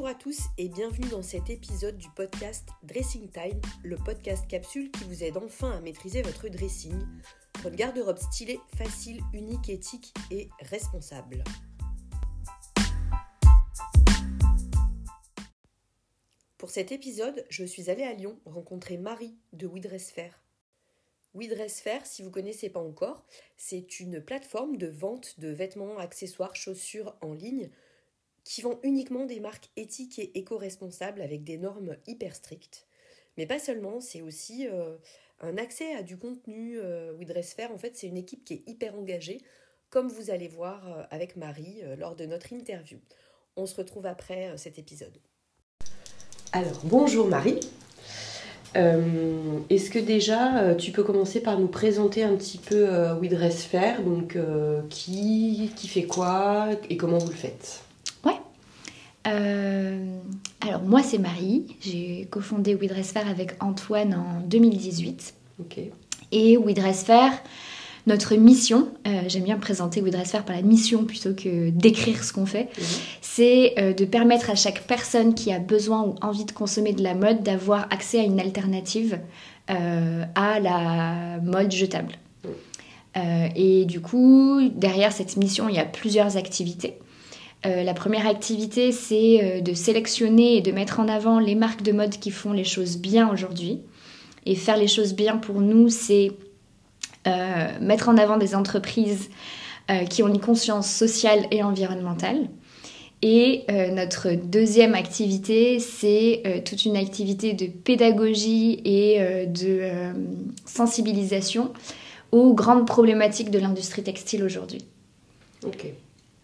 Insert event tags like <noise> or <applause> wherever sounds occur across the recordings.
Bonjour à tous et bienvenue dans cet épisode du podcast Dressing Time, le podcast capsule qui vous aide enfin à maîtriser votre dressing, votre garde-robe stylée, facile, unique, éthique et responsable. Pour cet épisode, je suis allée à Lyon rencontrer Marie de. WeDress Fair, si vous ne connaissez pas encore, c'est une plateforme de vente de vêtements, accessoires, chaussures en ligne qui vend uniquement des marques éthiques et éco-responsables avec des normes hyper strictes. Mais pas seulement, c'est aussi euh, un accès à du contenu. Euh, Fair, en fait, c'est une équipe qui est hyper engagée, comme vous allez voir euh, avec Marie euh, lors de notre interview. On se retrouve après cet épisode. Alors, bonjour Marie. Est-ce que déjà tu peux commencer par nous présenter un petit peu euh, Fair, donc qui, qui fait quoi et comment vous le faites? Euh, alors moi c'est Marie, j'ai cofondé We Fair avec Antoine en 2018. Et We Fair, notre mission, euh, j'aime bien présenter We Fair par la mission plutôt que d'écrire ce qu'on fait, mhm. c'est euh, de permettre à chaque personne qui a besoin ou envie de consommer de la mode d'avoir accès à une alternative à la mode jetable. Mhm. et du coup, derrière cette mission, il y a plusieurs activités. Euh, la première activité, c'est euh, de sélectionner et de mettre en avant les marques de mode qui font les choses bien aujourd'hui. Et faire les choses bien pour nous, c'est euh, mettre en avant des entreprises qui ont une conscience sociale et environnementale. Et notre deuxième activité, c'est toute une activité de pédagogie et de sensibilisation aux grandes problématiques de l'industrie textile aujourd'hui. Ok.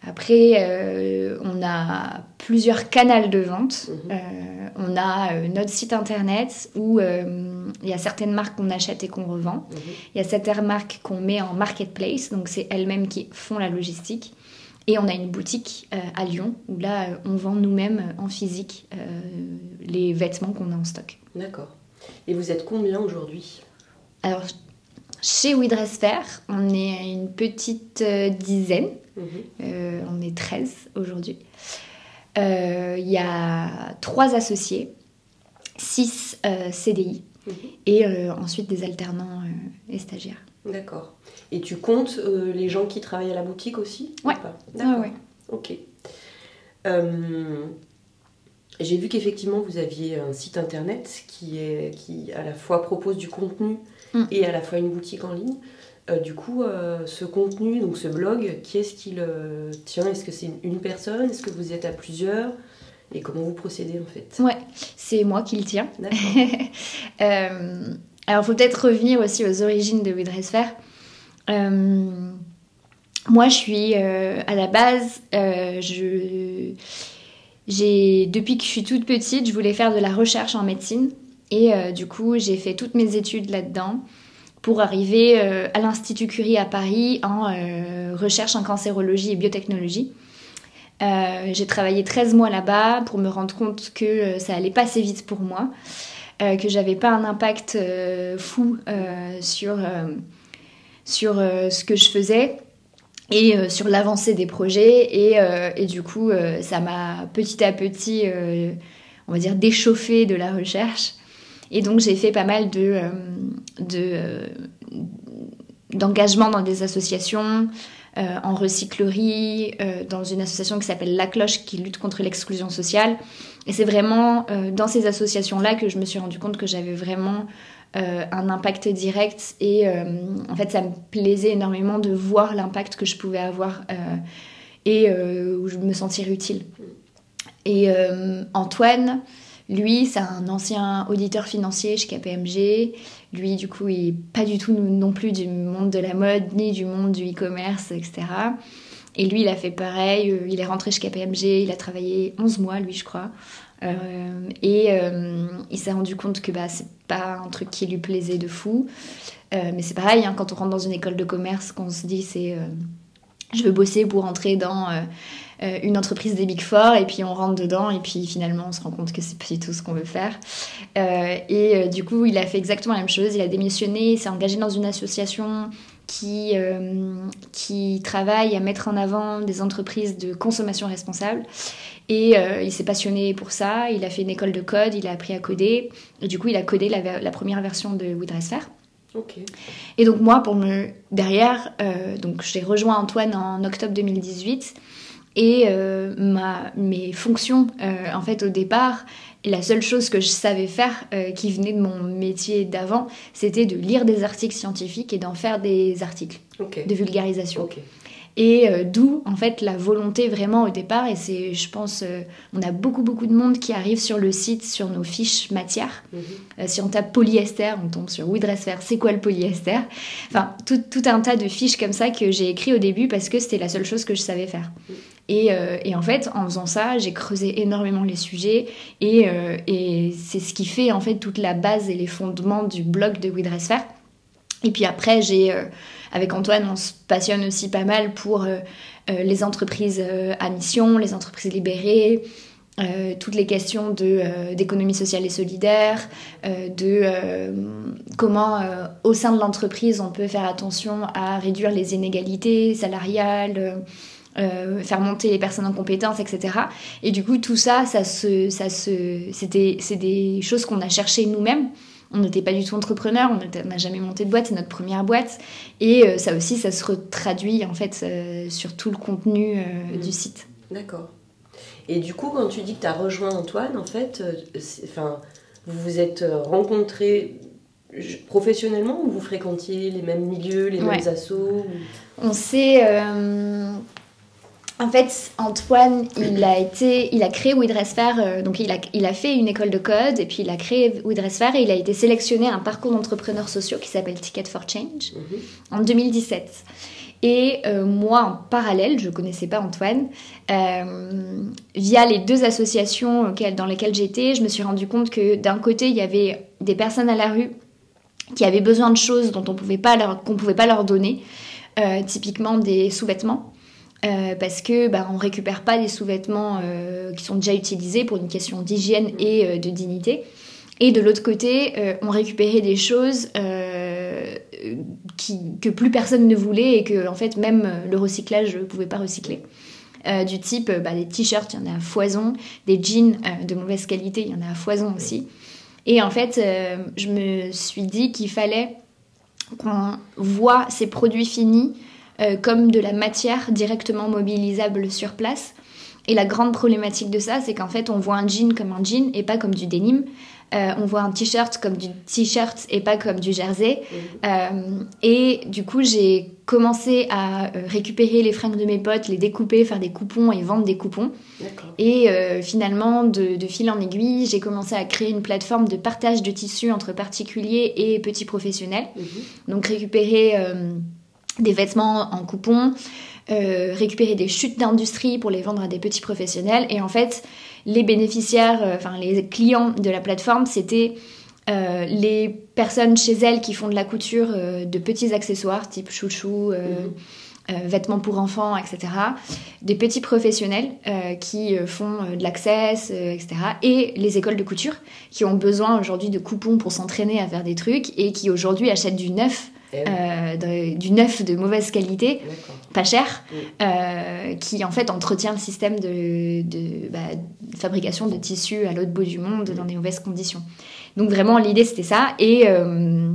Après, euh, on a plusieurs canaux de vente. Mhm. Euh, on a euh, notre site internet où il y a certaines marques qu'on achète et qu'on revend. Mhm. Il y a certaines marques qu'on met en marketplace, donc c'est elles-mêmes qui font la logistique. Et on a une boutique à Lyon où là, on vend nous-mêmes en physique les vêtements qu'on a en stock. D'accord. Et vous êtes combien aujourd'hui? Alors, chez We Fair, on est une petite dizaine. Mhm. Euh, on est 13 aujourd'hui. Euh, il y a trois associés, 6 euh, CDI mhm. et ensuite des alternants et stagiaires. D'accord. Et tu comptes les gens qui travaillent à la boutique aussi Ouais. D'accord. Ok. J'ai vu qu'effectivement vous aviez un site internet qui, est, qui à la fois propose du contenu mm. et à la fois une boutique en ligne. Euh, du coup, euh, ce contenu, donc ce blog, qui est-ce qui le tient? Est-ce que c'est une personne? Est-ce que vous êtes à plusieurs? Et comment vous procédez en fait? Ouais, c'est moi qui le tiens. <laughs> euh, alors, il faut peut-être revenir aussi aux origines de Widresfer. Euh, moi, je suis à la base, je, j'ai, depuis que je suis toute petite, je voulais faire de la recherche en médecine. Et du coup, j'ai fait toutes mes études là-dedans pour arriver euh, à l'Institut Curie à Paris en euh, recherche en cancérologie et biotechnologie. Euh, j'ai travaillé 13 mois là-bas pour me rendre compte que ça allait pas assez vite pour moi, que j'avais pas un impact fou sur, sur ce que je faisais et sur l'avancée des projets. Et, et du coup, ça m'a petit à petit, on va dire, déchauffé de la recherche. Et donc j'ai fait pas mal de, euh, euh, d'engagement dans des associations, euh, en recyclerie, dans une association qui s'appelle La Cloche qui lutte contre l'exclusion sociale. Et c'est vraiment dans ces associations-là que je me suis rendu compte que j'avais vraiment un impact direct et en fait ça me plaisait énormément de voir l'impact que je pouvais avoir et où je me sentir utile. Et Antoine, lui, c'est un ancien auditeur financier chez KPMG. Lui, du coup, il n'est pas du tout non plus du monde de la mode, ni du monde du e-commerce, etc. Et lui, il a fait pareil. Euh, il est rentré chez KPMG. Il a travaillé 11 mois, lui, je crois. Euh, et euh, il s'est rendu compte que bah, c'est pas un truc qui lui plaisait de fou. mais c'est pareil, hein, quand on rentre dans une école de commerce, qu'on se dit c'est je veux bosser pour entrer dans euh, une entreprise des Big Four et puis on rentre dedans et puis finalement on se rend compte que c'est pas du tout ce qu'on veut faire. Euh, et euh, du coup, il a fait exactement la même chose. Il a démissionné, s'est engagé dans une association qui, qui travaille à mettre en avant des entreprises de consommation responsable. Et il s'est passionné pour ça, il a fait une école de code, il a appris à coder, et du coup il a codé la, la première version de WeDressFair. Et donc moi, pour me derrière, euh, donc j'ai rejoint Antoine en octobre 2018 et euh, ma, mes fonctions, euh, en fait, au départ, la seule chose que je savais faire, qui venait de mon métier d'avant, c'était de lire des articles scientifiques et d'en faire des articles de vulgarisation. Et euh, d'où, en fait, la volonté vraiment au départ. Et c'est, je pense, euh, on a beaucoup, beaucoup de monde qui arrive sur le site, sur nos fiches matières. Mhm. Euh, si on tape polyester, on tombe sur WeDressFair, c'est quoi le polyester? Enfin, tout, tout, un tas de fiches comme ça que j'ai écrit au début parce que c'était la seule chose que je savais faire. Mhm. Et, et, en fait, en faisant ça, j'ai creusé énormément les sujets et, et c'est ce qui fait en fait toute la base et les fondements du blog de WeDressFair. Et puis après, j'ai avec Antoine, on se passionne aussi pas mal pour euh, euh, les entreprises euh, à mission, les entreprises libérées, toutes les questions d'économie sociale et solidaire, de comment au sein de l'entreprise on peut faire attention à réduire les inégalités salariales. faire monter les personnes en compétences, etc. Et du coup, tout ça, ça se, ça se, c'est des choses qu'on a cherchées nous-mêmes on n'était pas du tout entrepreneur, on n'a jamais monté de boîte, c'est notre première boîte. Et euh, ça aussi, ça se retraduit en fait euh, sur tout le contenu euh, du site. D'accord. Et du coup, quand tu dis que tu as rejoint Antoine, en fait, enfin, vous vous êtes rencontrés professionnellement ou vous fréquentiez les mêmes milieux, les mêmes assos On s'est en fait, Antoine, il a été, il a créé WeDressFair, euh, donc il a, il a fait une école de code et puis il a créé WeDressFair et il a été sélectionné à un parcours d'entrepreneurs sociaux qui s'appelle Ticket for Change mhm. en 2017. Et euh, moi, en parallèle, je ne connaissais pas Antoine, euh, via les deux associations dans lesquelles j'étais, je me suis rendu compte que d'un côté, il y avait des personnes à la rue qui avaient besoin de choses dont on pouvait pas leur, qu'on ne pouvait pas leur donner, typiquement des sous-vêtements. Euh, parce que bah, on récupère pas des sous-vêtements euh, qui sont déjà utilisés pour une question d'hygiène et euh, de dignité. Et de l'autre côté, on récupérait des choses qui, que plus personne ne voulait et que en fait même le recyclage ne pouvait pas recycler. du type bah, des t-shirts, il y en a à foison, des jeans de mauvaise qualité, il y en a à foison aussi. Et en fait, je me suis dit qu'il fallait qu'on voit ces produits finis comme de la matière directement mobilisable sur place. Et la grande problématique de ça, c'est qu'en fait, on voit un jean comme un jean et pas comme du denim. Euh, on voit un t-shirt comme du t-shirt et pas comme du jersey. Euh, et du coup, j'ai commencé à récupérer les fringues de mes potes, les découper, faire des coupons et vendre des coupons. Et finalement, de, fil en aiguille, j'ai commencé à créer une plateforme de partage de tissus entre particuliers et petits professionnels. Mhm. Donc récupérer des vêtements en coupon, euh, récupérer des chutes d'industrie pour les vendre à des petits professionnels. Et en fait, les bénéficiaires, euh, enfin les clients de la plateforme, c'était euh, les personnes chez elles qui font de la couture de petits accessoires type chouchou, mhm. vêtements pour enfants, etc. Des petits professionnels qui font de l'access, etc. Et les écoles de couture qui ont besoin aujourd'hui de coupons pour s'entraîner à faire des trucs et qui aujourd'hui achètent du neuf eh euh, du neuf de mauvaise qualité, pas cher, euh, qui en fait entretient le système de, bah, fabrication de tissus à l'autre bout du monde dans des mauvaises conditions. Donc vraiment l'idée c'était ça. Et euh,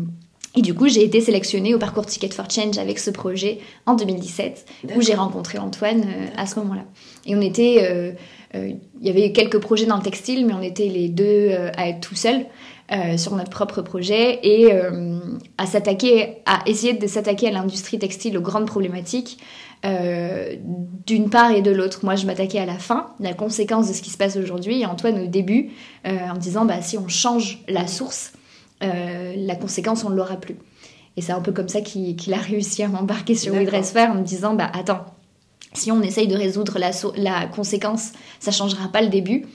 et du coup, j'ai été sélectionnée au parcours Ticket for Change avec ce projet en 2017, où j'ai rencontré Antoine à ce moment-là. Et on était, il y avait quelques projets dans le textile, mais on était les deux à être tout seuls. Euh, sur notre propre projet et euh, à s'attaquer, à essayer de s'attaquer à l'industrie textile aux grandes problématiques euh, d'une part et de l'autre. Moi, je m'attaquais à la fin, la conséquence de ce qui se passe aujourd'hui, et Antoine au début, en disant bah, si on change la source, la conséquence, on ne l'aura plus. Et c'est un peu comme ça qu'il a réussi à m'embarquer sur WeDressFair en me disant bah, attends, si on essaye de résoudre la, la conséquence, ça changera pas le début.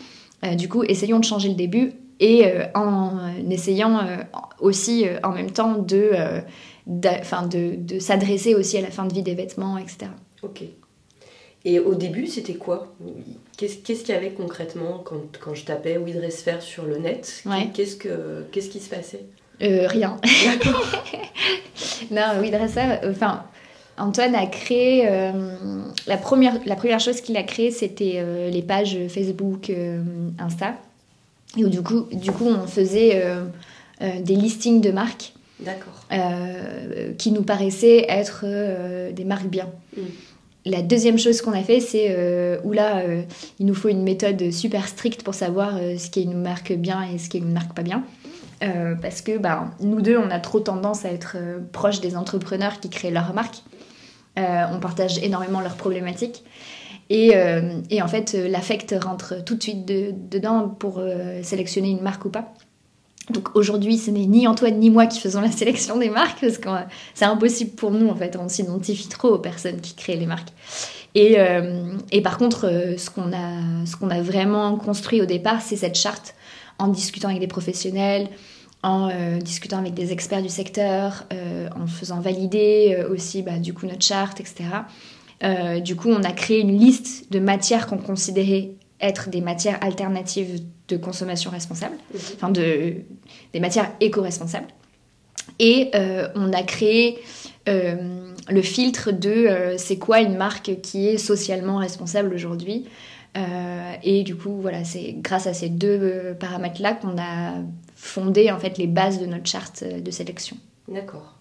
du coup, essayons de changer le début et euh, en essayant euh, aussi euh, en même temps de, de, de s'adresser aussi à la fin de vie des vêtements, etc. Ok. Et au début, c'était quoi? Qu'est-ce qu'il y avait concrètement quand, quand je tapais We Dress Fair sur le net? Qu'est-ce que Qu'est-ce qui se passait? Rien. <laughs> non, dresseur, enfin, Antoine a créé. la, première, la première chose qu'il a créée, c'était les pages Facebook, Insta. Et où, du coup, du coup, on faisait des listings de marques. D'accord. qui nous paraissaient être des marques bien. Mm. La deuxième chose qu'on a fait, c'est euh, où là, euh, il nous faut une méthode super stricte pour savoir euh, ce qui nous marque bien et ce qui nous marque pas bien. parce que bah, nous deux, on a trop tendance à être proches des entrepreneurs qui créent leur marque. On partage énormément leurs problématiques. Et, en fait, l'affect rentre tout de suite dedans pour sélectionner une marque ou pas. Donc aujourd'hui, ce n'est ni Antoine ni moi qui faisons la sélection des marques parce que c'est impossible pour nous en fait. On s'identifie trop aux personnes qui créent les marques. Et, euh, par contre, euh, ce qu'on a, a vraiment construit au départ, c'est cette charte en discutant avec des professionnels, en euh, discutant avec des experts du secteur, en faisant valider aussi bah, du coup notre charte, etc. du coup, on a créé une liste de matières qu'on considérait être des matières alternatives de consommation responsable, mhm. enfin de, des matières éco-responsables. Et euh, on a créé euh, le filtre de euh, c'est quoi une marque qui est socialement responsable aujourd'hui. et du coup, voilà, c'est grâce à ces deux paramètres-là qu'on a fondé en fait les bases de notre charte de sélection. D'accord.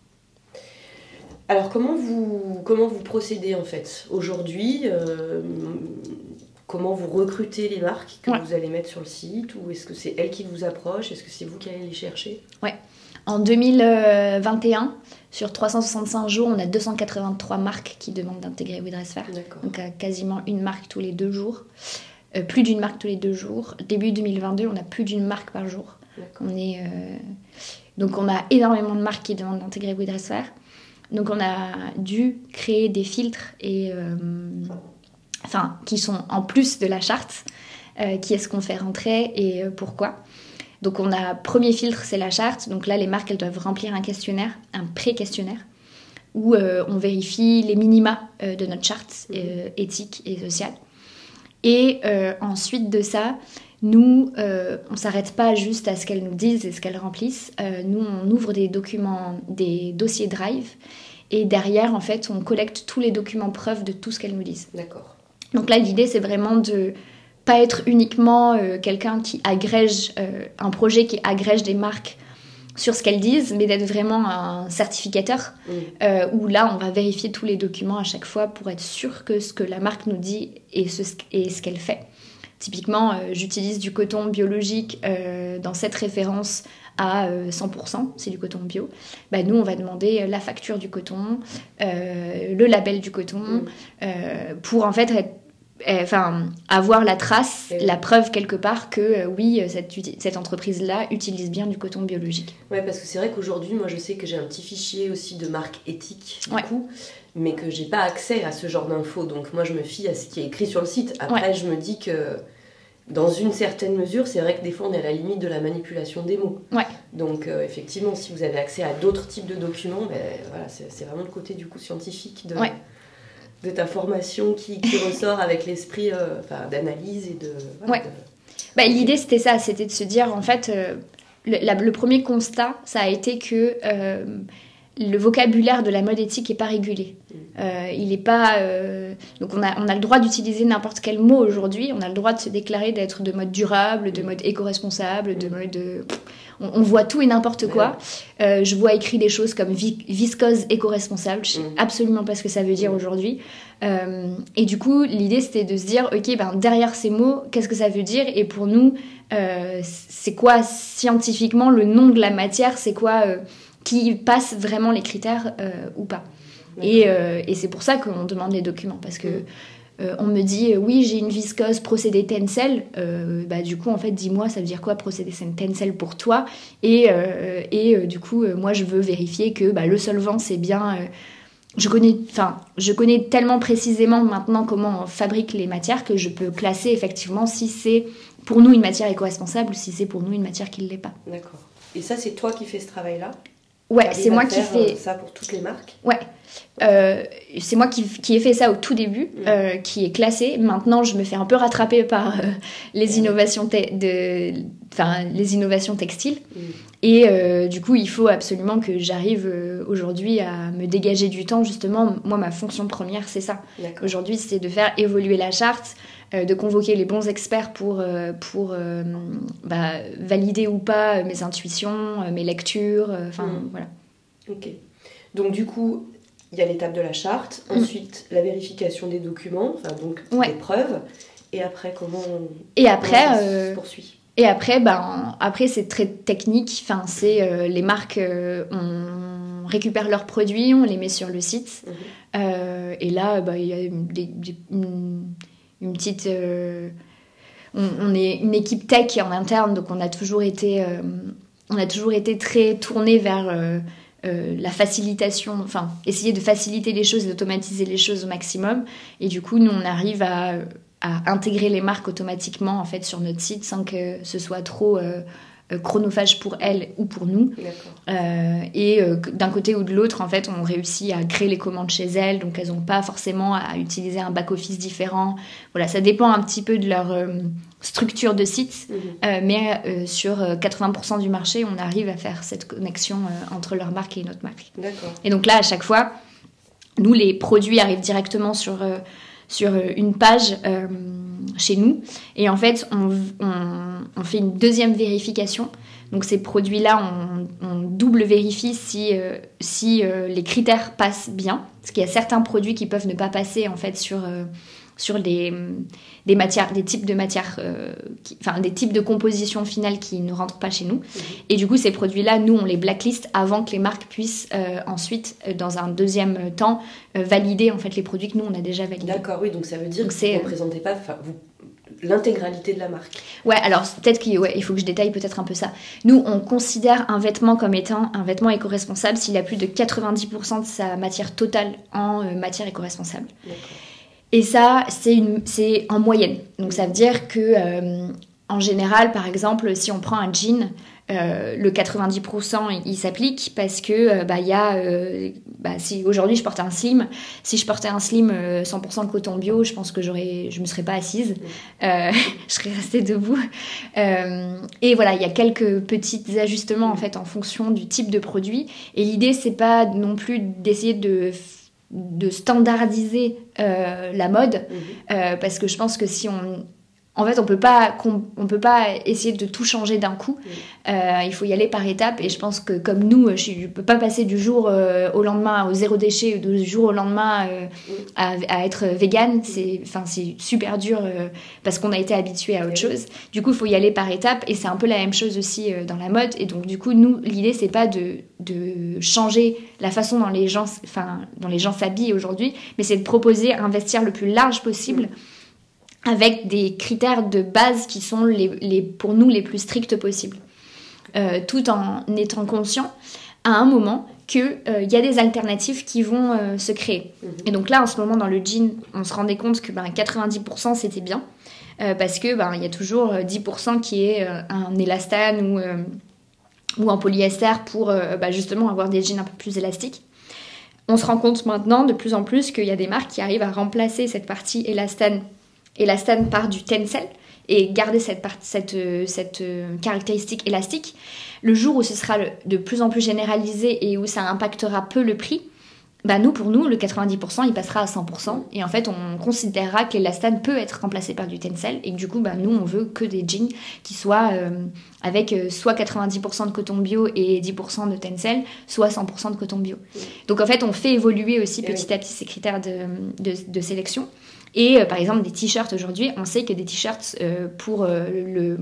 Alors comment vous, comment vous procédez en fait aujourd'hui comment vous recrutez les marques que vous allez mettre sur le site Ou est-ce que c'est elles qui vous approchent Est-ce que c'est vous qui allez les chercher? Ouais. En 2021, sur 365 jours, on a 283 marques qui demandent d'intégrer WeDressFair. Donc quasiment une marque tous les deux jours. Euh, plus d'une marque tous les deux jours. Début 2022, on a plus d'une marque par jour. On est, euh, Donc on a énormément de marques qui demandent d'intégrer WeDressFair. Donc on a dû créer des filtres et... Euh, enfin, qui sont en plus de la charte, euh, qui est-ce qu'on fait rentrer et pourquoi. Donc on a premier filtre, c'est la charte. Donc là, les marques, elles doivent remplir un questionnaire, un pré-questionnaire, où euh, on vérifie les minima de notre charte éthique et sociale. Et ensuite de ça, nous, on s'arrête pas juste à ce qu'elles nous disent et ce qu'elles remplissent. nous, on ouvre des documents, des dossiers Drive, et derrière, en fait, on collecte tous les documents preuves de tout ce qu'elles nous disent. D'accord. Donc là, l'idée, c'est vraiment de pas être uniquement euh, quelqu'un qui agrège euh, un projet qui agrège des marques sur ce qu'elles disent, mais d'être vraiment un certificateur euh, où là, on va vérifier tous les documents à chaque fois pour être sûr que ce que la marque nous dit est ce, ce qu'elle fait. Typiquement, j'utilise du coton biologique dans cette référence à 100%, c'est du coton bio. Bah, nous, on va demander la facture du coton, le label du coton, pour en fait être euh, enfin, avoir la trace, la preuve quelque part que euh, oui, cette, cette entreprise-là utilise bien du coton biologique. Ouais, parce que c'est vrai qu'aujourd'hui, moi je sais que j'ai un petit fichier aussi de marque éthique, du coup, mais que j'ai pas accès à ce genre d'infos. Donc moi je me fie à ce qui est écrit sur le site. Après, je me dis que dans une certaine mesure, c'est vrai que des fois on est à la limite de la manipulation des mots. Ouais. Donc euh, effectivement, si vous avez accès à d'autres types de documents, ben, voilà, c'est vraiment le côté du coup scientifique de de ta formation qui, <laughs> ressort avec l'esprit euh, d'analyse et de. ouais. Bah, L'idée, c'était ça c'était de se dire, en fait, euh, le, premier constat, ça a été que le vocabulaire de la mode éthique n'est pas régulé. Mm. il n'est pas. donc, on a, on a le droit d'utiliser n'importe quel mot aujourd'hui. On a le droit de se déclarer d'être de mode durable, de mm. mode éco-responsable, de mode on, voit tout et n'importe quoi. Euh, je vois écrit des choses comme viscose éco-responsable. Je sais mm. absolument pas ce que ça veut dire mm. aujourd'hui. Euh, et du coup, l'idée c'était de se dire, ok, ben derrière ces mots, qu'est-ce que ça veut dire? Et pour nous, euh, c'est quoi scientifiquement le nom de la matière? C'est quoi qui passe vraiment les critères ou pas Et, c'est pour ça qu'on demande les documents parce que. Euh, on me dit euh, oui j'ai une viscose procédé Tencel, euh, bah du coup en fait dis-moi ça veut dire quoi procédé Tencel pour toi? Et, et du coup moi je veux vérifier que bah, le solvant c'est bien je connais enfin je connais tellement précisément maintenant comment on fabrique les matières que je peux classer effectivement si c'est pour nous une matière éco-responsable ou si c'est pour nous une matière qui ne l'est pas. D'accord. Et ça c'est toi qui fais ce travail là Ouais, c'est moi qui fais ça pour toutes les marques. Ouais. Euh, c'est moi qui, qui, ai fait ça au tout début, mm. qui est classé. Maintenant, je me fais un peu rattraper par les innovations de, enfin les innovations textiles. Mm. Et du coup, il faut absolument que j'arrive aujourd'hui à me dégager du temps. Justement, moi, ma fonction première, c'est ça. Aujourd'hui, c'est de faire évoluer la charte, euh, de convoquer les bons experts pour, euh, pour euh, bah, valider ou pas mes intuitions, mes lectures, enfin mm. voilà. Ok. Donc du coup, il y a l'étape de la charte, mm. ensuite la vérification des documents, enfin donc des preuves, et après comment on, et après, poursuit et après, ben, après c'est très technique. Enfin, c'est les marques, on récupère leurs produits, on les met sur le site. Mm-hmm. et là, bah, il y a des, une petite. Euh, on, est une équipe tech en interne, donc on a toujours été, euh, très tourné vers euh, la facilitation, enfin essayer de faciliter les choses et d'automatiser les choses au maximum. Et du coup, nous on arrive à, à, intégrer les marques automatiquement en fait sur notre site sans que ce soit trop chronophage pour elles ou pour nous. Euh, et euh, d'un côté ou de l'autre, en fait, on réussit à créer les commandes chez elles, donc elles n'ont pas forcément à utiliser un back-office différent. Voilà, ça dépend un petit peu de leur structure de site, mhm. mais sur 80% du marché, on arrive à faire cette connexion entre leur marque et notre marque. Et donc là, à chaque fois, nous, les produits arrivent directement sur, sur une page chez nous. Et en fait, on, fait une deuxième vérification. Donc ces produits-là, on, double vérifie si, euh, si euh, les critères passent bien. Parce qu'il y a certains produits qui peuvent ne pas passer en fait sur, euh, sur des, des, matières, des types de matières, enfin des types de compositions finales qui ne rentrent pas chez nous. Mhm. Et du coup, ces produits-là, nous, on les blacklist avant que les marques puissent ensuite, dans un deuxième temps, valider en fait les produits que nous on a déjà validés. D'accord, oui, donc ça veut dire que vous ne représentez pas, vous l'intégralité de la marque. Ouais, alors peut-être qu'il il faut que je détaille peut-être un peu ça. Nous, on considère un vêtement comme étant un vêtement éco-responsable s'il a plus de 90% de sa matière totale en euh, matière éco-responsable. Et ça, c'est en moyenne. Donc ça veut dire que, euh, en général, par exemple, si on prend un jean, euh, le 90% il s'applique parce que euh, bah, y a euh, bah, si aujourd'hui je portais un slim si je portais un slim 100% coton bio je pense que j'aurais je me serais pas assise. <laughs> Je serais restée debout. Et voilà il y a quelques petits ajustements en fait en fonction du type de produit. Et l'idée c'est pas non plus d'essayer de de standardiser la mode mmh. parce que je pense que si on en fait, on peut pas, on peut pas essayer de tout changer d'un coup. Euh, il faut y aller par étapes. Et je pense que comme nous, je ne peux pas passer du jour euh, au lendemain au zéro déchet ou du jour au lendemain euh, à, être vegan. C'est, enfin, c'est super dur parce qu'on a été habitué à autre chose. Du coup, il faut y aller par étapes. Et c'est un peu la même chose aussi dans la mode. Et donc, du coup, nous, l'idée, c'est pas de, de changer la façon dont les gens, enfin, dont les gens s'habillent aujourd'hui, mais c'est de proposer, investir le plus large possible avec des critères de base qui sont les, pour nous les plus stricts possibles. Euh, tout en étant conscient à un moment qu'il euh, y a des alternatives qui vont euh, se créer. Mhm. Et donc là, en ce moment, dans le jean, on se rendait compte que ben, 90% c'était bien, parce que ben, il y a toujours 10% qui est un élastane ou, ou un polyester pour ben, justement avoir des jeans un peu plus élastiques. On se rend compte maintenant de plus en plus qu'il y a des marques qui arrivent à remplacer cette partie élastane Élastane part du tencel et garder cette, cette, euh, cette euh, caractéristique élastique. Le jour où ce sera de plus en plus généralisé et où ça impactera peu le prix, bah nous, pour nous, le 90%, il passera à 100%. Et en fait, on considérera que l'élastane peut être remplacé par du tencel. Et que du coup, bah, nous, on veut que des jeans qui soient euh, avec soit 90% de coton bio et 10% de tencel, soit 100% de coton bio. Donc en fait, on fait évoluer aussi petit à petit ces critères de, de, de sélection. Et euh, par exemple, des t-shirts aujourd'hui, on sait que des t-shirts euh, pour euh, le.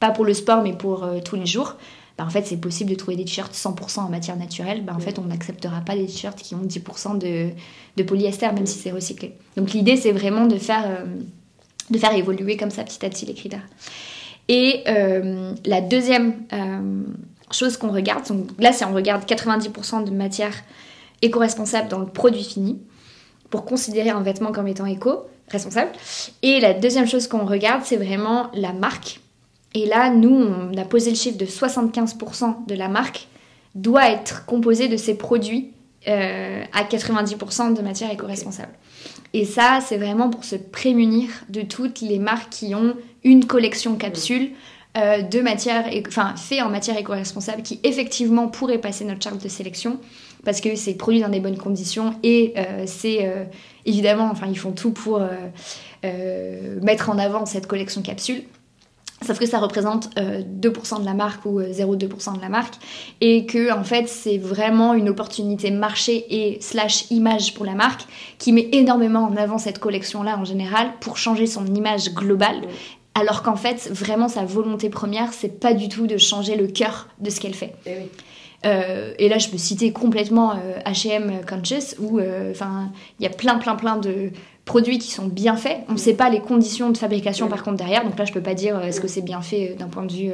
pas pour le sport, mais pour tous les jours, bah, en fait, c'est possible de trouver des t-shirts 100% en matière naturelle. Bah, en fait, on n'acceptera pas des t-shirts qui ont 10% de, de, polyester, même si c'est recyclé. Donc l'idée, c'est vraiment de faire, de faire évoluer comme ça petit à petit les critères. Et la deuxième chose qu'on regarde, donc là, c'est on regarde 90% de matière éco-responsable dans le produit fini pour considérer un vêtement comme étant éco-responsable. Et la deuxième chose qu'on regarde, c'est vraiment la marque. Et là, nous, on a posé le chiffre de 75% de la marque doit être composée de ces produits à 90% de matière éco-responsable. Et ça, c'est vraiment pour se prémunir de toutes les marques qui ont une collection capsule euh, de matière, enfin fait en matière éco-responsable qui effectivement pourrait passer notre charte de sélection parce que c'est produit dans des bonnes conditions et euh, c'est euh, évidemment, enfin ils font tout pour mettre en avant cette collection capsule. Sauf que ça représente 2% de la marque ou 0,2% de la marque et que en fait c'est vraiment une opportunité marché et slash image pour la marque qui met énormément en avant cette collection là en général pour changer son image globale alors qu'en fait, vraiment, sa volonté première, c'est pas du tout de changer le cœur de ce qu'elle fait. Et, eh oui. Euh, et là, je peux citer complètement H&M Conscious, où enfin, il y a plein, plein, plein de produits qui sont bien faits. On ne sait pas les conditions de fabrication, par contre, derrière. Donc là, je peux pas dire est-ce que c'est bien fait d'un point de vue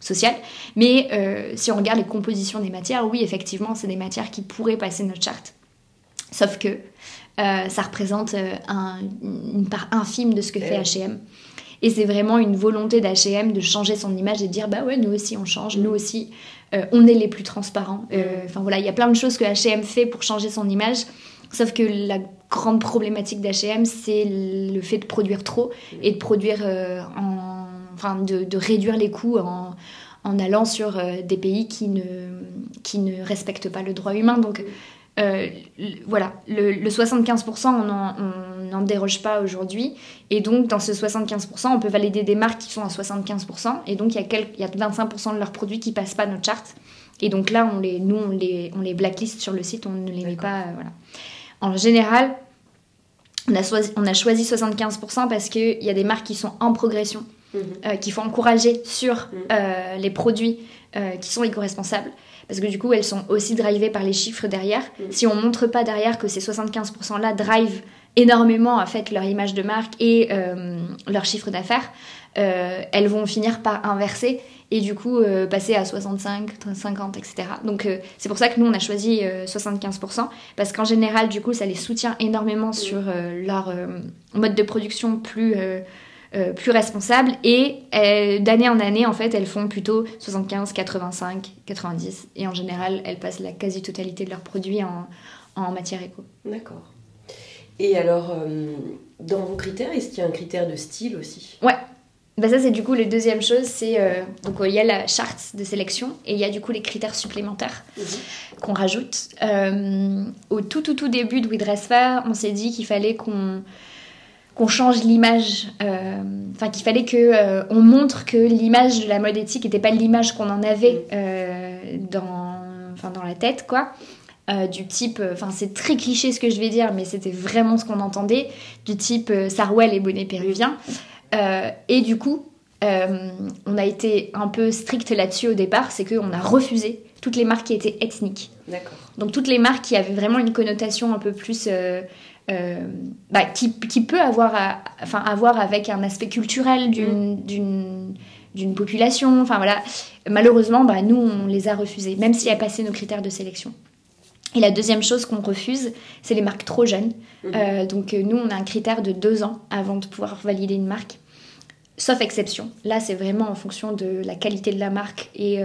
social. Mais si on regarde les compositions des matières, oui, effectivement, c'est des matières qui pourraient passer notre charte. Sauf que ça représente une part infime de ce que fait H&M. Et c'est vraiment une volonté d'H&M de changer son image et de dire bah ouais nous aussi on change, nous aussi euh, on est les plus transparents. Euh, enfin voilà, il y a plein de choses que H&M fait pour changer son image. Sauf que la grande problématique d'H&M, c'est le fait de produire trop et de produire euh, en, enfin de, de, réduire les coûts en, en allant sur des pays qui ne qui ne respectent pas le droit humain. Donc euh, voilà, le, 75%, on n'en déroge pas aujourd'hui. Et donc, dans ce 75%, on peut valider des marques qui sont à 75%. Et donc, il y, a il y a 25% de leurs produits qui passent pas notre charte. Et donc là, on les, nous, on les, on les blacklist sur le site, on ne les met pas. Euh, voilà. En général, on a, choisi, on a choisi 75% parce qu'il y a des marques qui sont en progression, mhm. euh, qu'il faut encourager sur mhm. les produits qui sont éco-responsables parce que du coup elles sont aussi drivées par les chiffres derrière. Mm. Si on montre pas derrière que ces 75% là drive énormément en fait leur image de marque et euh, leur chiffre d'affaires, euh, elles vont finir par inverser et du coup euh, passer à 65, 50, etc. Donc c'est pour ça que nous on a choisi 75% parce qu'en général du coup ça les soutient énormément mm. sur leur mode de production plus euh, plus responsables et euh, d'année en année en fait elles font plutôt 75, 85, 90 et en général elles passent la quasi-totalité de leurs produits en, en matière éco. D'accord. Et alors euh, dans vos critères, est-ce qu'il y a un critère de style aussi? Ouais. Bah ça c'est du coup la deuxième chose, c'est donc il y a la charte de sélection et il y a du coup les critères supplémentaires mhm. qu'on rajoute. au tout tout tout début de We Dress Fair, on s'est dit qu'il fallait qu'on qu'on change l'image, euh, enfin qu'il fallait que euh, on montre que l'image de la mode éthique n'était pas l'image qu'on en avait mm. euh, dans, dans la tête, quoi. du type, enfin c'est très cliché ce que je vais dire, mais c'était vraiment ce qu'on entendait, du type Sarwell et bonnet péruvien. et du coup, on a été un peu strict là-dessus au départ, c'est qu'on a refusé toutes les marques qui étaient ethniques. D'accord. Donc toutes les marques qui avaient vraiment une connotation un peu plus euh, bah, qui, qui, peut avoir, à, enfin, avoir avec un aspect culturel d'une mm. population. Enfin voilà, malheureusement, bah, nous, on les a refusés, même si elles passaient nos critères de sélection. Et la deuxième chose qu'on refuse, c'est les marques trop jeunes. Mm. Euh, donc euh, nous, on a un critère de deux ans avant de pouvoir valider une marque. Sauf exception. Là, c'est vraiment en fonction de la qualité de la marque et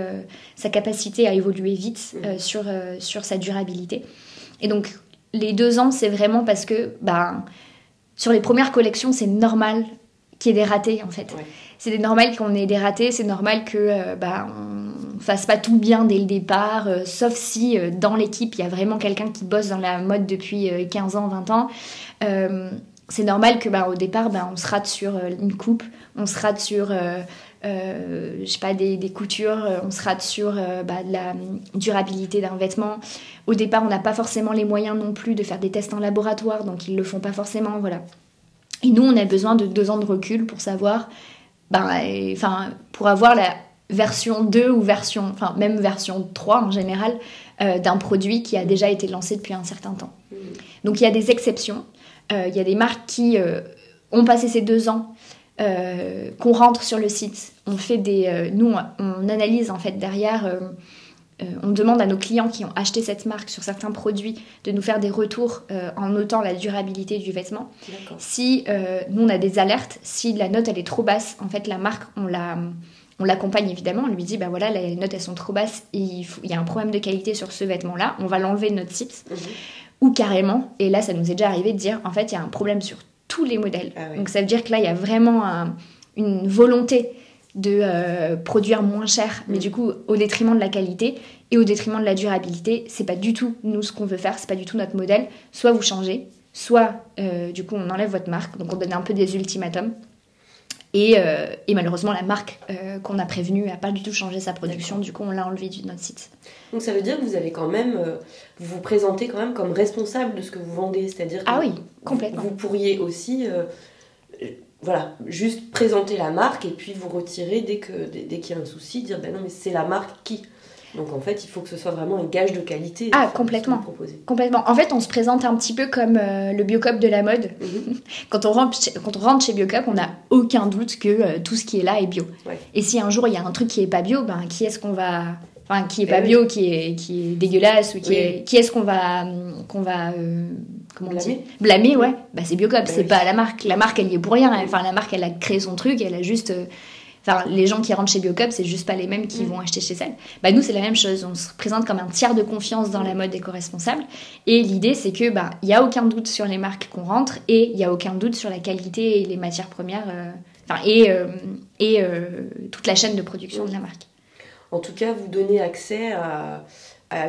sa capacité à évoluer vite mm. sur, sur sa durabilité. Et donc, les deux ans, c'est vraiment parce que ben, sur les premières collections, c'est normal qu'il y ait des ratés en fait. C'est normal qu'on ait des ratés, c'est normal que euh, ben, on fasse pas tout bien dès le départ, euh, sauf si euh, dans l'équipe il y a vraiment quelqu'un qui bosse dans la mode depuis 15 ans, 20 ans. c'est normal que ben, au départ on se rate sur une coupe, on se rate sur euh, je sais pas, des, coutures, euh, on se rate sur euh, bah, la durabilité d'un vêtement. Au départ, on n'a pas forcément les moyens non plus de faire des tests en laboratoire, donc ils le font pas forcément, voilà. Et nous, on a besoin de deux ans de recul pour savoir, bah, enfin, pour avoir la version 2 ou version, enfin, même version 3 en général, d'un produit qui a déjà été lancé depuis un certain temps. Mmh. Donc il y a des exceptions. Il y a des marques qui ont passé ces deux ans euh, qu'on rentre sur le site, on fait des, euh, nous on, analyse en fait derrière, euh, on demande à nos clients qui ont acheté cette marque sur certains produits de nous faire des retours en notant la durabilité du vêtement. Si nous on a des alertes, si la note elle est trop basse, en fait la marque on la on l'accompagne évidemment, on lui dit, bah voilà, les notes elles sont trop basses, il, il y a un problème de qualité sur ce vêtement-là, on va l'enlever de notre site. Mhm. Ou carrément, et là ça nous est déjà arrivé de dire, en fait, il y a un problème sur tous les modèles. Ah Donc ça veut dire que là, il y a vraiment une volonté de euh, produire moins cher, mais mm. du coup au détriment de la qualité et au détriment de la durabilité. C'est pas du tout nous ce qu'on veut faire, c'est pas du tout notre modèle. Soit vous changez, soit euh, du coup on enlève votre marque, donc on donne un peu des ultimatums. Et, euh, et malheureusement, la marque qu'on a prévenue n'a pas du tout changé sa production, du coup on l'a enlevée de notre site. Donc ça veut dire que vous avez quand même, vous vous présentez quand même comme responsable de ce que vous vendez, c'est-à-dire ah oui, complètement. Vous pourriez aussi voilà, juste présenter la marque et puis vous retirer dès que dès, qu'il y a un souci, dire ben non mais c'est la marque qui. Donc en fait, il faut que ce soit vraiment un gage de qualité. Ah, complètement. Complètement. En fait, on se présente un petit peu comme euh, le Biocop de la mode. Mhm. <laughs> quand, on rentre chez, quand on rentre chez Biocop, on n'a aucun doute que euh, tout ce qui est là est bio. Et si un jour il y a un truc qui est pas bio, ben qui est-ce qu'on va enfin qui est pas eh bio, qui est qui est dégueulasse ou qui est qui est-ce qu'on va qu'on va euh, comment blâmer. blâmer ouais bah c'est Biocop, bah c'est pas la marque, la marque elle y est pour rien, enfin la marque elle a créé son truc, elle a juste euh, Enfin, les gens qui rentrent chez Biocop, c'est juste pas les mêmes qui mm. vont acheter chez elle. Bah, nous, c'est la même chose. On se présente comme un tiers de confiance dans la mode éco-responsable. Et l'idée, c'est que, bah, il y a aucun doute sur les marques qu'on rentre et il y a aucun doute sur la qualité et les matières premières, euh, et, et toute la chaîne de production de la marque en tout cas vous donner accès à,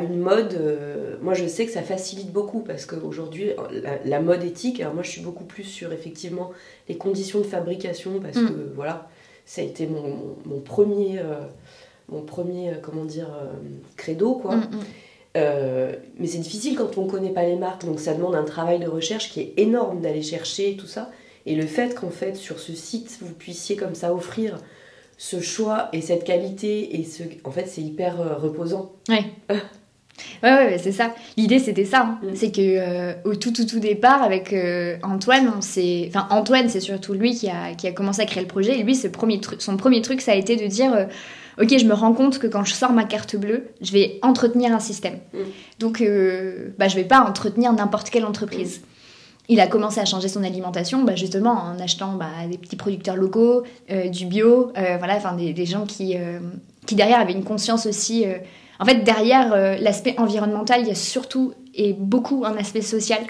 une mode, euh, moi je sais que ça facilite beaucoup parce qu'aujourd'hui la, mode éthique, alors moi je suis beaucoup plus sur effectivement les conditions de fabrication parce mm. que voilà, ça a été mon, premier, mon premier euh, euh, comment dire, credo quoi. Mm, mm. mais c'est difficile quand on ne connaît pas les marques, donc ça demande un travail de recherche qui est énorme d'aller chercher tout ça. Et le fait qu'en fait sur ce site vous puissiez comme ça offrir ce choix et cette qualité et ce en fait c'est hyper euh, reposant ouais <laughs> ouais ouais, c'est ça l'idée c'était ça hein. mm. c'est que euh, au tout tout tout départ avec euh, Antoine on s'est enfin Antoine c'est surtout lui qui a, qui a commencé à créer le projet et lui ce premier son premier truc ça a été de dire ok je me rends compte que quand je sors ma carte bleue je vais entretenir un système mm. donc bah je vais pas entretenir n'importe quelle entreprise mm il a commencé à changer son alimentation bah, justement en achetant bah, des petits producteurs locaux, euh, du bio, euh, voilà, enfin des, gens qui, euh, qui derrière avaient une conscience aussi. En fait, derrière l'aspect environnemental, il y a surtout et beaucoup un aspect social.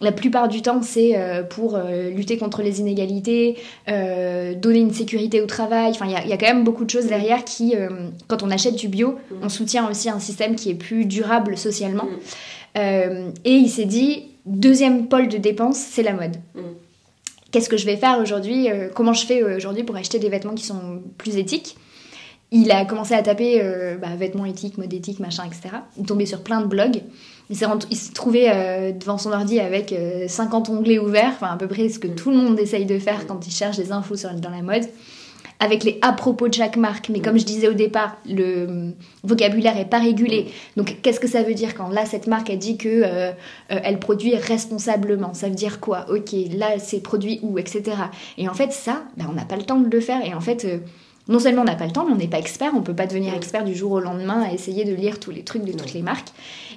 La plupart du temps, c'est pour lutter contre les inégalités, donner une sécurité au travail. Enfin, il y, y, a quand même beaucoup de choses derrière qui, quand on achète du bio, on soutient aussi un système qui est plus durable socialement. Et il s'est dit, Deuxième pôle de dépenses, c'est la mode. Mm. Qu'est-ce que je vais faire aujourd'hui euh, Comment je fais euh, aujourd'hui pour acheter des vêtements qui sont plus éthiques? Il a commencé à taper euh, bah, vêtements éthiques, mode éthique, machin, etc. Il tombait sur plein de blogs. Il s'est trouvé devant son ordi avec 50 onglets ouverts, enfin à peu près ce que mm. tout le monde essaye de faire quand il cherche des infos dans la mode avec les à propos de chaque marque. Mais comme je disais au départ, le vocabulaire est pas régulé. Donc qu'est-ce que ça veut dire quand là cette marque a dit que euh, euh, elle produit responsablement? Ça veut dire quoi? Ok, là c'est produit où, etc. Et en fait ça, ben, on n'a pas le temps de le faire. Et en fait euh, non seulement on n'a pas le temps, mais on n'est pas expert, on peut pas devenir expert du jour au lendemain à essayer de lire tous les trucs de toutes les marques.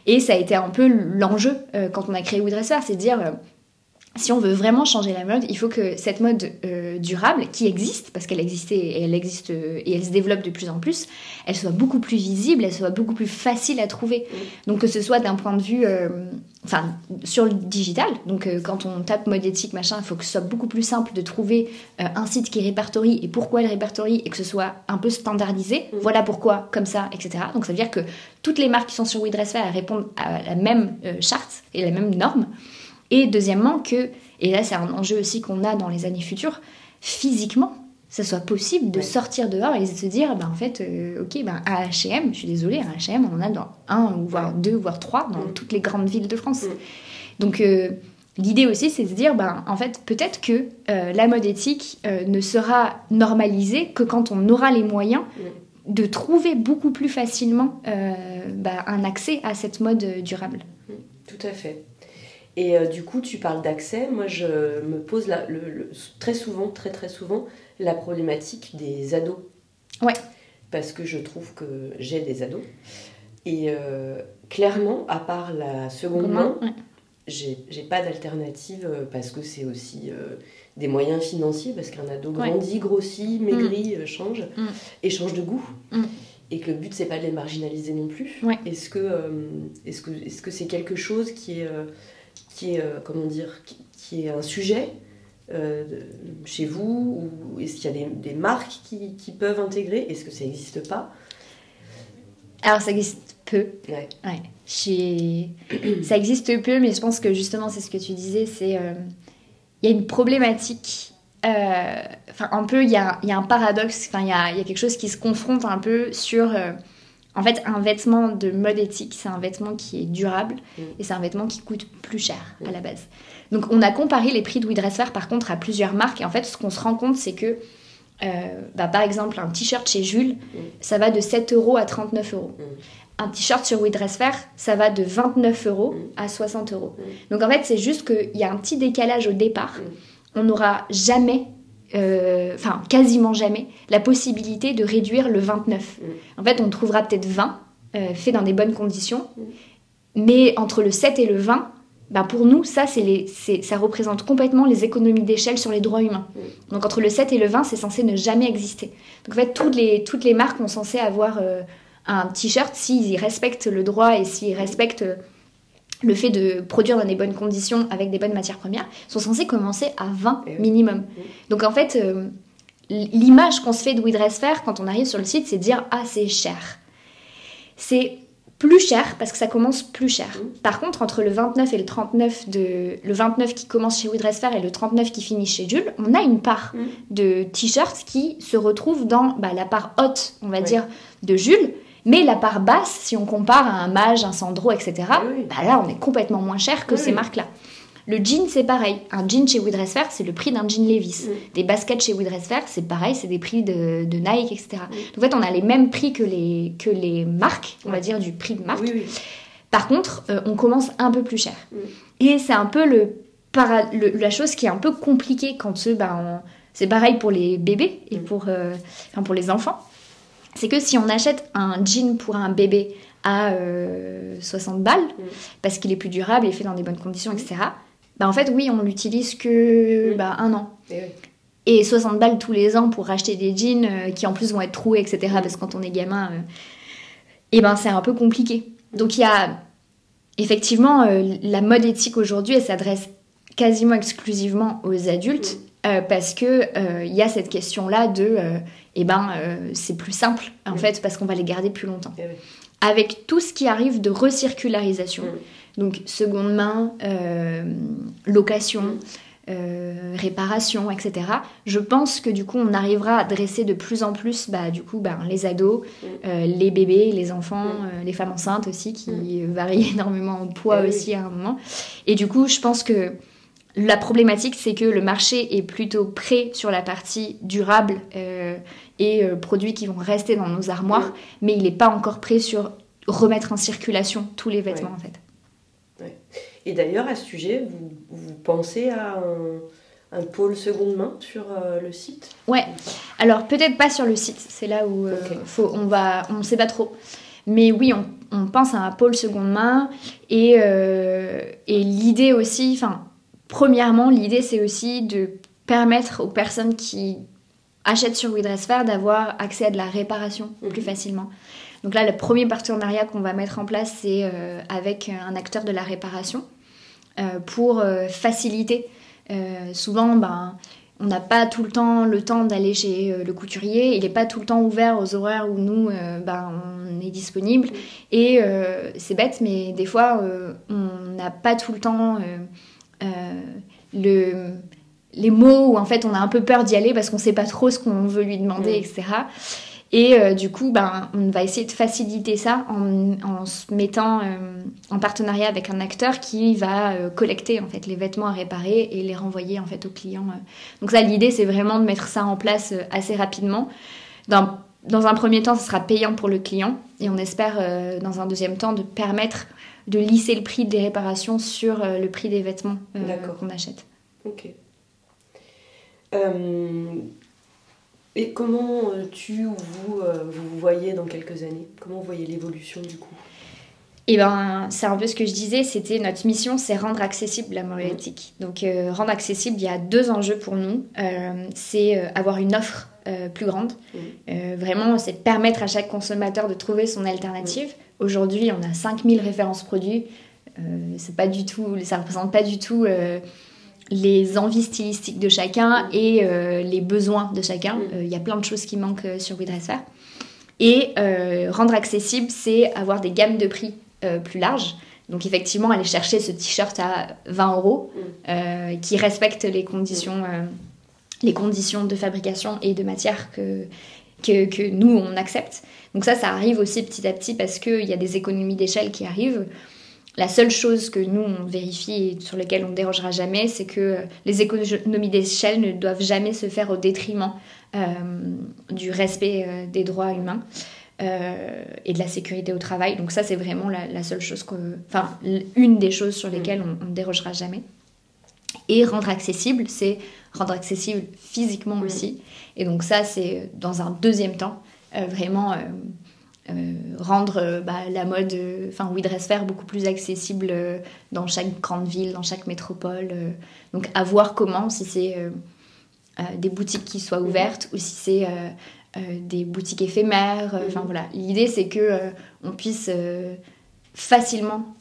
Et ça a été un peu l'enjeu quand on a créé Woodresser, c'est de dire si on veut vraiment changer la mode, il faut que cette mode euh, durable, qui existe, parce qu'elle existait et elle existe euh, et elle se développe de plus en plus, elle soit beaucoup plus visible, elle soit beaucoup plus facile à trouver. Donc que ce soit d'un point de vue, euh, enfin, sur le digital, donc quand on tape mode éthique, machin, il faut que ce soit beaucoup plus simple de trouver un site qui répertorie et pourquoi elle répertorie et que ce soit un peu standardisé. Voilà pourquoi, comme ça, etc. Donc ça veut dire que toutes les marques qui sont sur WeDressFair répondent à la même charte et la même norme. Et deuxièmement, que, et là c'est un enjeu aussi qu'on a dans les années futures, physiquement, ça soit possible de sortir dehors et de se dire, ben, en fait, euh, ok, ben, à H&M, je suis désolée, à H&M, on en a dans un, voire deux, voire trois, dans mm. toutes les grandes villes de France. Mm. Donc, euh, l'idée aussi, c'est de se dire, ben, en fait, peut-être que euh, la mode éthique ne sera normalisée que quand on aura les moyens mm. de trouver beaucoup plus facilement ben, un accès à cette mode durable. Tout à fait. Et euh, du coup, tu parles d'accès. Moi, je me pose le, très souvent, très très souvent, la problématique des ados. Ouais. Parce que je trouve que j'ai des ados. Et euh, clairement, à part la seconde main, j'ai pas d'alternative parce que c'est aussi des moyens financiers, parce qu'un ado grandit, grossit, maigrit, mm. change, mm. et change de goût. Mm. Et que le but, c'est pas de les marginaliser non plus. Est-ce que est-ce que est-ce que c'est quelque chose qui est, qui est comment dire, qui, est un sujet chez vous ou est-ce qu'il y a des, des marques qui, qui, peuvent intégrer? Est-ce que ça n'existe pas? Alors ça existe peu. Ouais. ça existe peu, mais je pense que justement c'est ce que tu disais, c'est il y a une problématique. Euh, enfin, un peu, il y a, y a, un paradoxe, enfin, il y a, y a, quelque chose qui se confronte un peu sur. Euh, en fait, un vêtement de mode éthique, c'est un vêtement qui est durable mm. et c'est un vêtement qui coûte plus cher à la base. Donc, on a comparé les prix de WeDresser par contre à plusieurs marques et en fait, ce qu'on se rend compte, c'est que euh, bah, par exemple, un t-shirt chez Jules, mm. ça va de 7 euros à 39 euros. Mm un t-shirt sur WeDressFair, ça va de 29 euros mm. à 60 euros. Mm. Donc en fait, c'est juste qu'il y a un petit décalage au départ. Mm. On n'aura jamais, enfin quasiment jamais, la possibilité de réduire le 29. En fait, on trouvera peut-être 20, euh, fait dans des bonnes conditions, mais entre le 7 et le 20, ben pour nous, ça, les, ça représente complètement les économies d'échelle sur les droits humains. Donc entre le 7 et le 20, c'est censé ne jamais exister. Donc en fait, toutes les, toutes les marques ont censé avoir... Euh, un t-shirt, s'ils respectent le droit et s'ils respectent le fait de produire dans des bonnes conditions avec des bonnes matières premières, sont censés commencer à 20 eh minimum. Donc en fait, euh, l'image qu'on se fait de We Dress Fair quand on arrive sur le site, c'est de dire ah c'est cher. C'est plus cher parce que ça commence plus cher. Mm. Par contre, entre le 29 et le 39 de le 29 qui commence chez We Dress Fair et le 39 qui finit chez Jules, on a une part mm. de t-shirts qui se retrouve dans bah, la part haute, on va dire, de Jules mais la part basse, si on compare à un Mage, un Sandro, etc., bah là, on est complètement moins cher que ces marques-là. Le jean, c'est pareil. Un jean chez Fair, c'est le prix d'un jean Levi's. Des baskets chez Fair, c'est pareil, c'est des prix de, Nike, etc. en fait, on a les mêmes prix que les, que les marques, on va dire du prix de marque. Par contre, euh, on commence un peu plus cher. Et c'est un peu le, la chose qui est un peu compliquée quand bah, c'est pareil pour les bébés et pour, euh, pour les enfants c'est que si on achète un jean pour un bébé à 60 euh, balles, mm. parce qu'il est plus durable, il est fait dans des bonnes conditions, etc., bah en fait, oui, on l'utilise que mm. bah, un an. Et, 60 balles tous les ans pour acheter des jeans euh, qui en plus vont être troués, etc., mm. parce que quand on est gamin, et euh, eh ben c'est un peu compliqué. Donc il y a effectivement la mode éthique aujourd'hui, elle s'adresse quasiment exclusivement aux adultes. parce que il y a cette question là de et eh ben euh, c'est plus simple en fait parce qu'on va les garder plus longtemps. Eh Avec tout ce qui arrive de recircularisation, donc seconde main, euh, location, euh, réparation, etc. Je pense que du coup on arrivera à dresser de plus en plus bah, du coup bah, les ados, les bébés, les enfants, les femmes enceintes aussi qui varient <laughs> énormément en poids eh aussi à un moment. Et du coup je pense que la problématique, c'est que le marché est plutôt prêt sur la partie durable euh, et euh, produits qui vont rester dans nos armoires, mais il n'est pas encore prêt sur remettre en circulation tous les vêtements en fait. Et d'ailleurs, à ce sujet, vous, pensez à un, pôle seconde main sur euh, le site? Ouais. Alors peut-être pas sur le site, c'est là où faut, on va, on sait pas trop. Mais oui, on, on, pense à un pôle seconde main et, et l'idée aussi, enfin Premièrement, l'idée c'est aussi de permettre aux personnes qui achètent sur WeDressFair d'avoir accès à de la réparation mhm. plus facilement. Donc là, le premier partenariat qu'on va mettre en place, c'est euh, avec un acteur de la réparation euh, pour euh, faciliter. souvent, ben, on n'a pas tout le temps le temps d'aller chez le couturier. Il n'est pas tout le temps ouvert aux horaires où nous, ben, on est disponible. Mhm. Et c'est bête, mais des fois, on n'a pas tout le temps le, les mots où en fait on a un peu peur d'y aller parce qu'on sait pas trop ce qu'on veut lui demander, mm. etc. Et euh, du coup, ben, on va essayer de faciliter ça en, en se mettant euh, en partenariat avec un acteur qui va collecter en fait les vêtements à réparer et les renvoyer en fait aux clients. Donc ça, l'idée, c'est vraiment de mettre ça en place assez rapidement. Dans, dans, un premier temps, ce sera payant pour le client et on espère dans un deuxième temps de permettre de lisser le prix des réparations sur euh, le prix des vêtements euh, qu'on achète. Ok. Euh, et comment tu ou vous vous voyez dans quelques années? Comment vous voyez l'évolution du coup? Et ben, c'est un peu ce que je disais, c'était notre mission, c'est rendre accessible la morale éthique. Donc, euh, rendre accessible, il y a deux enjeux pour nous. Euh, c'est euh, avoir une offre plus grande. vraiment, c'est permettre à chaque consommateur de trouver son alternative. Aujourd'hui, on a 5000 références produits. c'est pas du tout, ça représente pas du tout les envies stylistiques de chacun et les besoins de chacun. Il y a plein de choses qui manquent sur WeDresser. Et rendre accessible, c'est avoir des gammes de prix euh, plus large. Donc effectivement, aller chercher ce t-shirt à 20 euros mm. euh, qui respecte les conditions, euh, les conditions de fabrication et de matière que, que, que, nous, on accepte. Donc ça, ça arrive aussi petit à petit parce qu'il y a des économies d'échelle qui arrivent. La seule chose que nous, on vérifie et sur laquelle on ne dérogera jamais, c'est que les économies d'échelle ne doivent jamais se faire au détriment du respect des droits humains. Euh, et de la sécurité au travail. Donc ça, c'est vraiment la, seule chose que... Enfin, une des choses sur lesquelles on ne dérogera jamais. Et rendre accessible, c'est rendre accessible physiquement aussi. Et donc ça, c'est dans un deuxième temps, euh, vraiment... Euh, rendre bah, la mode, enfin oui, faire beaucoup plus accessible dans chaque grande ville, dans chaque métropole. donc à voir comment, si c'est des boutiques qui soient ouvertes ou si c'est euh, des boutiques éphémères. Euh, enfin mhm. voilà, l'idée c'est que euh, on puisse facilement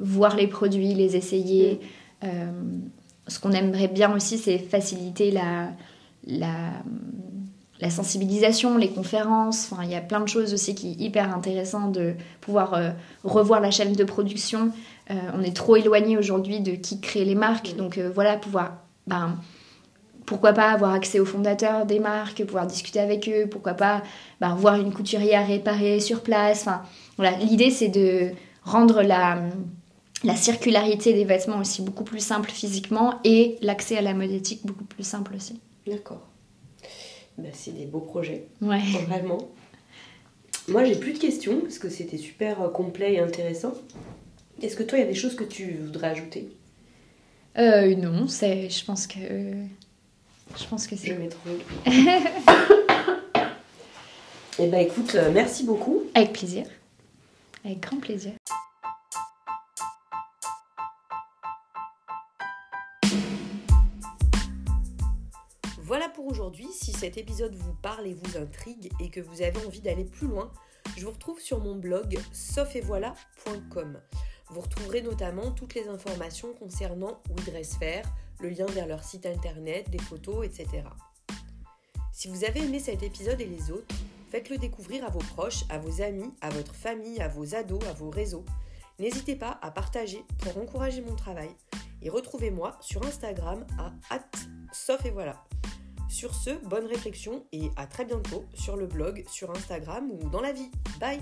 voir les produits, les essayer. Mhm. ce qu'on aimerait bien aussi, c'est faciliter la, la, la, sensibilisation, les conférences. Enfin, il y a plein de choses aussi qui est hyper intéressant de pouvoir revoir la chaîne de production. on est trop éloigné aujourd'hui de qui crée les marques. Donc voilà, pouvoir ben, pourquoi pas avoir accès aux fondateurs des marques, pouvoir discuter avec eux, pourquoi pas bah, voir une couturière réparer sur place. Enfin, voilà, l'idée c'est de rendre la, la circularité des vêtements aussi beaucoup plus simple physiquement et l'accès à la mode éthique beaucoup plus simple aussi. D'accord. Bah, c'est des beaux projets. Ouais. <laughs> Vraiment. Moi, j'ai plus de questions parce que c'était super euh, complet et intéressant. Est-ce que toi, il y a des choses que tu voudrais ajouter? Euh, Non, c'est, je pense que je pense que c'est. Je <laughs> Eh ben écoute, euh, merci beaucoup. Avec plaisir. Avec grand plaisir. Aujourd'hui. Si cet épisode vous parle et vous intrigue et que vous avez envie d'aller plus loin, je vous retrouve sur mon blog saufetvoila.com. Vous retrouverez notamment toutes les informations concernant WeDressFair, le lien vers leur site internet, des photos, etc. Si vous avez aimé cet épisode et les autres, faites-le découvrir à vos proches, à vos amis, à votre famille, à vos ados, à vos réseaux. N'hésitez pas à partager pour encourager mon travail. Et retrouvez-moi sur Instagram à sauf et voilà. Sur ce, bonne réflexion et à très bientôt sur le blog, sur Instagram ou dans la vie. Bye